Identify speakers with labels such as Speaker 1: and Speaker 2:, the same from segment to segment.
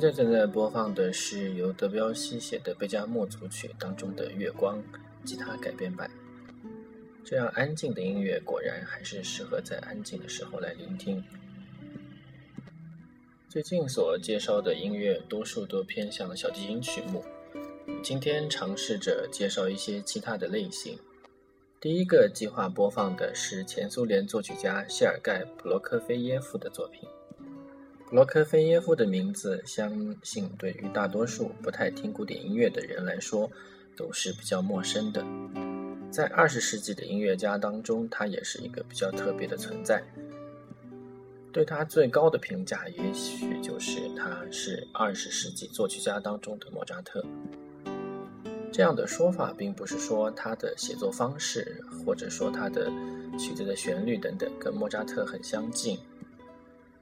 Speaker 1: 现在正在播放的是由德彪西写的贝加莫组曲当中的《月光》吉他改编版。这样安静的音乐果然还是适合在安静的时候来聆听。最近所介绍的音乐多数都偏向小提琴曲目，今天尝试着介绍一些其他的类型。第一个计划播放的是前苏联作曲家谢尔盖·普罗科菲耶夫的作品。罗科菲耶夫的名字，相信对于大多数不太听古典音乐的人来说，都是比较陌生的。在二十世纪的音乐家当中，他也是一个比较特别的存在。对他最高的评价，也许就是他是二十世纪作曲家当中的莫扎特。这样的说法，并不是说他的写作方式，或者说他的曲子的旋律等等，跟莫扎特很相近，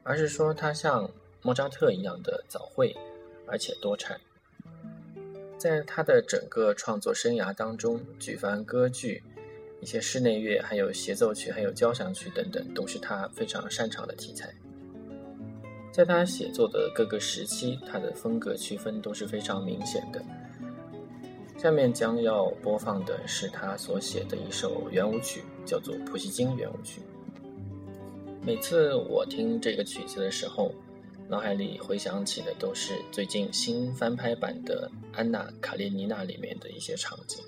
Speaker 1: 而是说他像莫扎特一样的早慧，而且多产。在他的整个创作生涯当中，举凡歌剧。一些室内乐，还有协奏曲，还有交响曲等等，都是他非常擅长的题材。在他写作的各个时期，他的风格区分都是非常明显的。下面将要播放的是他所写的一首圆舞曲，叫做《普希金圆舞曲》。每次我听这个曲子的时候，脑海里回想起的都是最近新翻拍版的《安娜·卡列尼娜》里面的一些场景。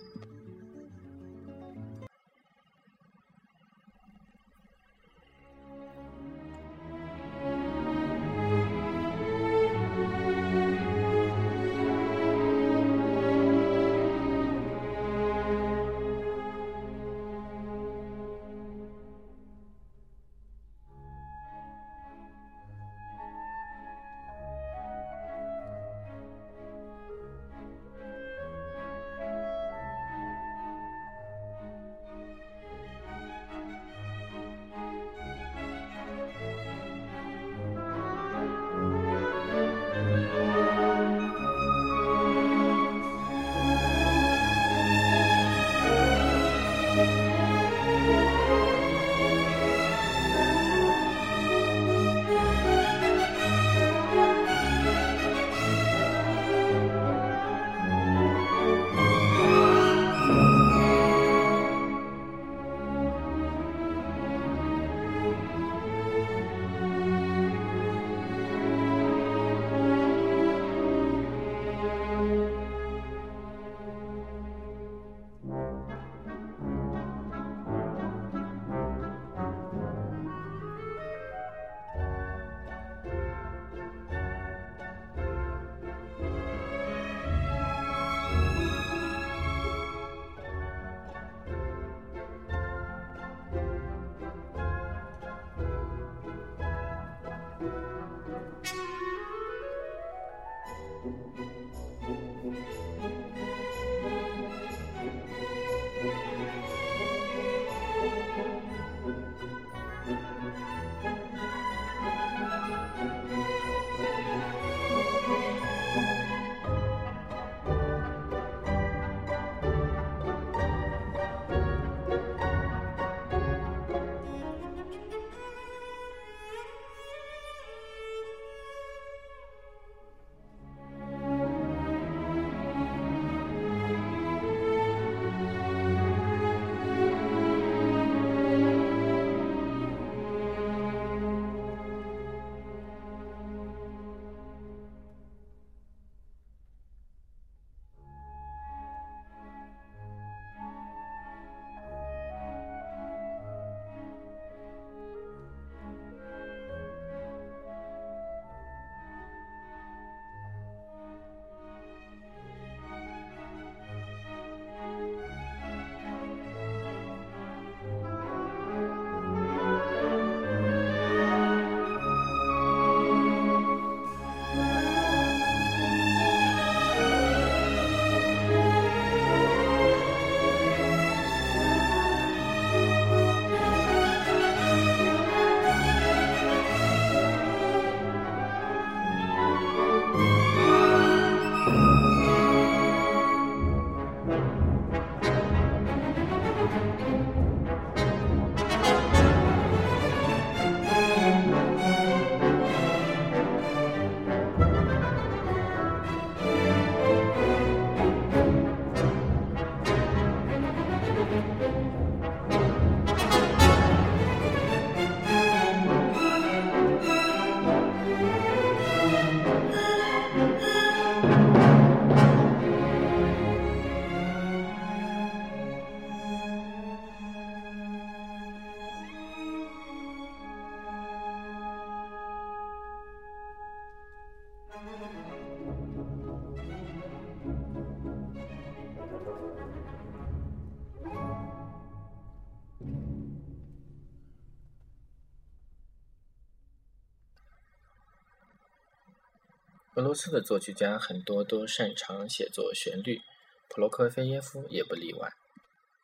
Speaker 1: 俄罗斯的作曲家很多都擅长写作旋律，普罗科菲耶夫也不例外。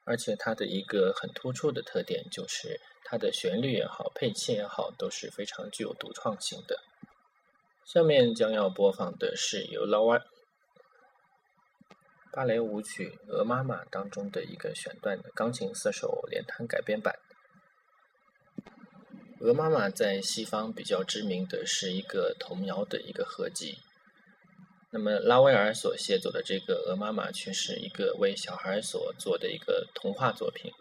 Speaker 1: 而且他的一个很突出的特点就是，他的旋律也好，配器也好，都是非常具有独创性的。下面将要播放的是由劳瓦芭蕾舞曲《鹅妈妈》当中的一个选段的钢琴四手联弹改编版。《鹅妈妈》在西方比较知名的是一个童谣的一个合集，那么拉威尔所写作的这个《鹅妈妈》却是一个为小孩所做的一个童话作品。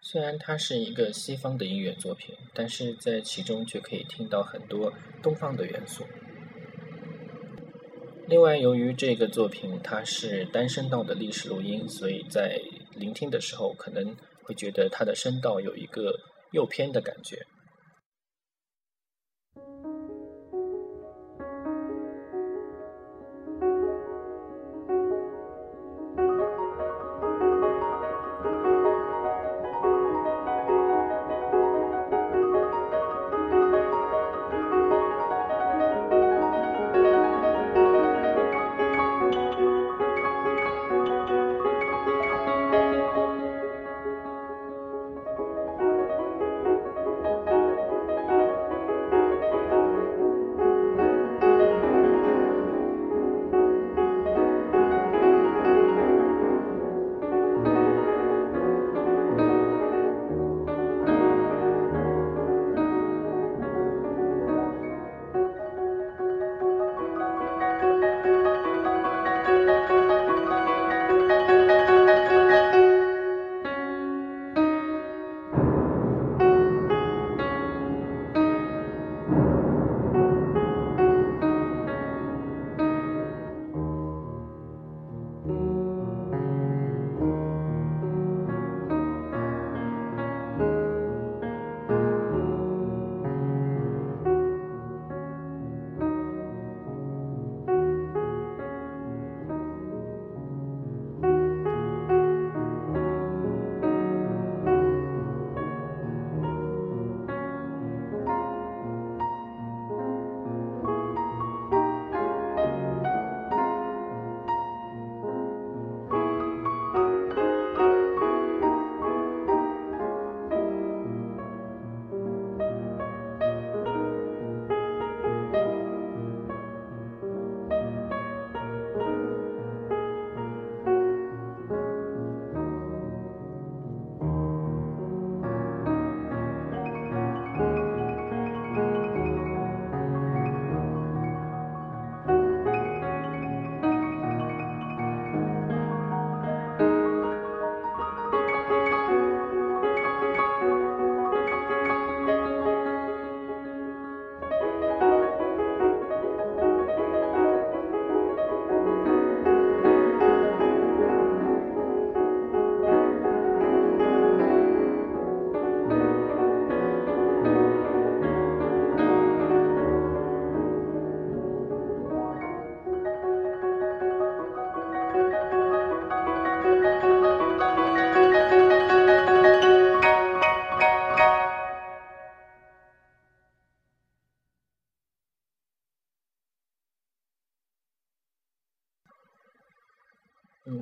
Speaker 1: 虽然它是一个西方的音乐作品，但是在其中却可以听到很多东方的元素。另外，由于这个作品它是单声道的历史录音，所以在聆听的时候可能会觉得它的声道有一个。右偏的感觉。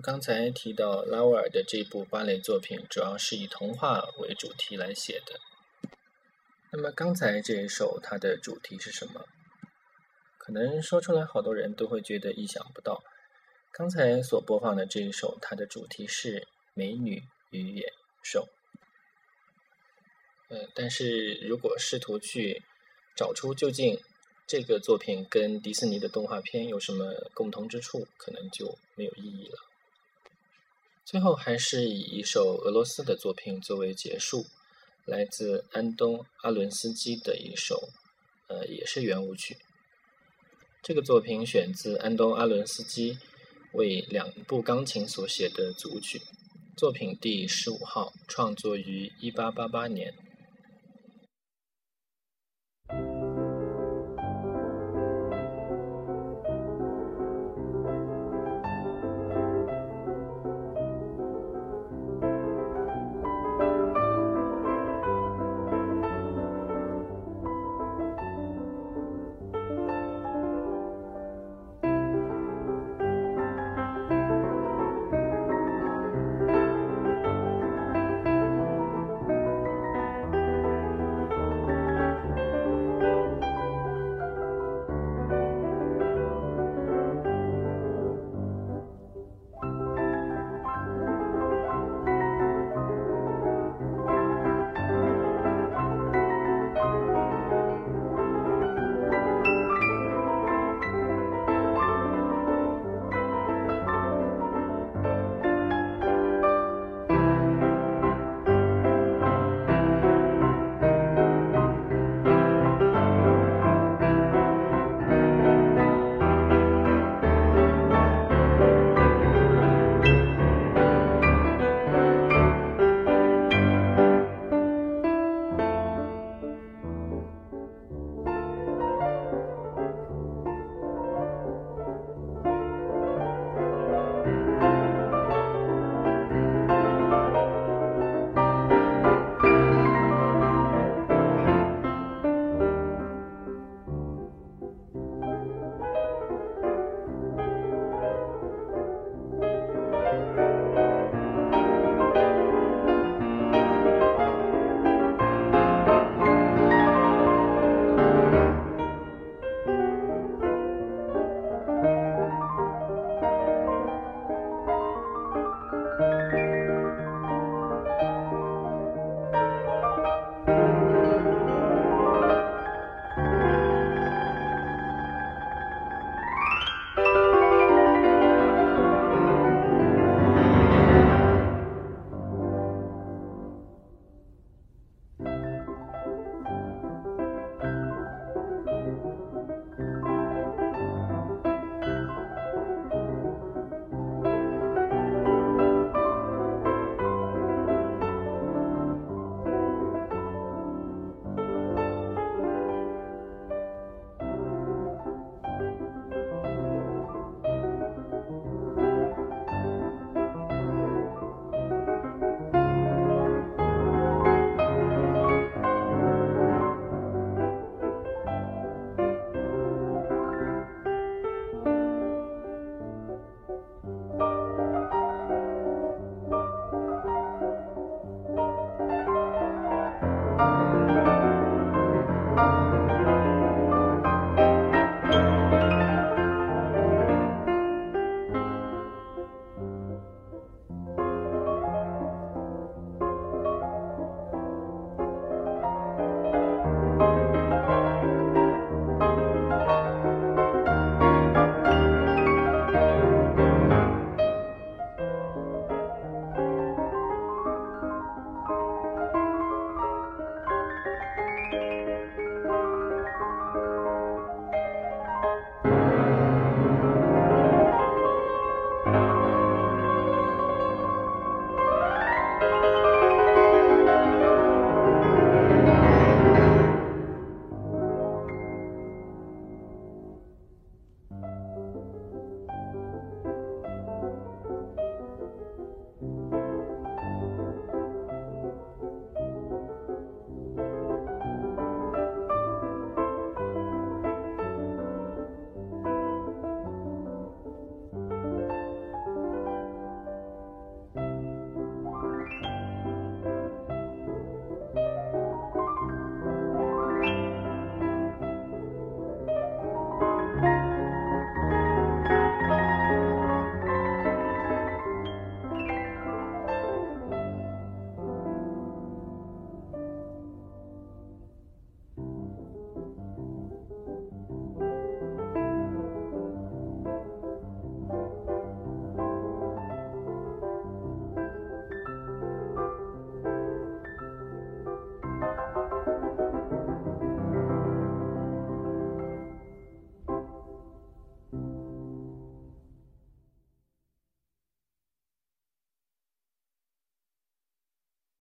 Speaker 1: 刚才提到拉威尔的这部芭蕾作品，主要是以童话为主题来写的。那么刚才这一首它的主题是什么？可能说出来，好多人都会觉得意想不到。刚才所播放的这一首，它的主题是美女与野兽。呃，但是如果试图去找出究竟这个作品跟迪士尼的动画片有什么共同之处，可能就没有意义了。最后还是以一首俄罗斯的作品作为结束，来自安东·阿伦斯基的一首，呃，也是圆舞曲。这个作品选自安东·阿伦斯基为两部钢琴所写的组曲，作品第十五号，创作于一八八八年。